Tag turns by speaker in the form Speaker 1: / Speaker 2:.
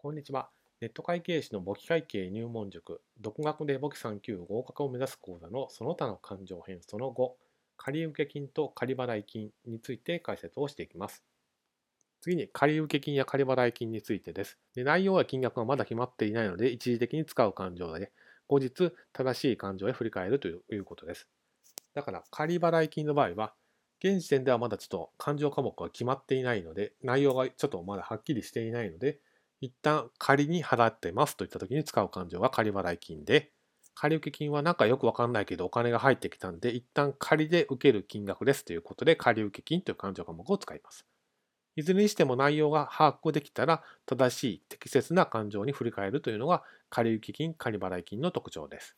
Speaker 1: こんにちは。ネット会計士の簿記会計入門塾、独学で簿記3級合格を目指す講座のその他の勘定編その後、借受金と仮払金について解説をしていきます。次に借受金や仮払金についてです。で内容や金額がまだ決まっていないので、一時的に使う勘定で、後日正しい勘定へ振り返るということです。だから仮払金の場合は、現時点ではまだちょっと勘定科目が決まっていないので、内容がちょっとまだはっきりしていないので、一旦仮に払ってますといった時に使う勘定が仮払い金で、仮受金はなんかよくわかんないけどお金が入ってきたんで、一旦仮で受ける金額ですということで、仮受金という勘定科目を使います。いずれにしても内容が把握できたら、正しい適切な勘定に振り返るというのが、仮受金、仮払い金の特徴です。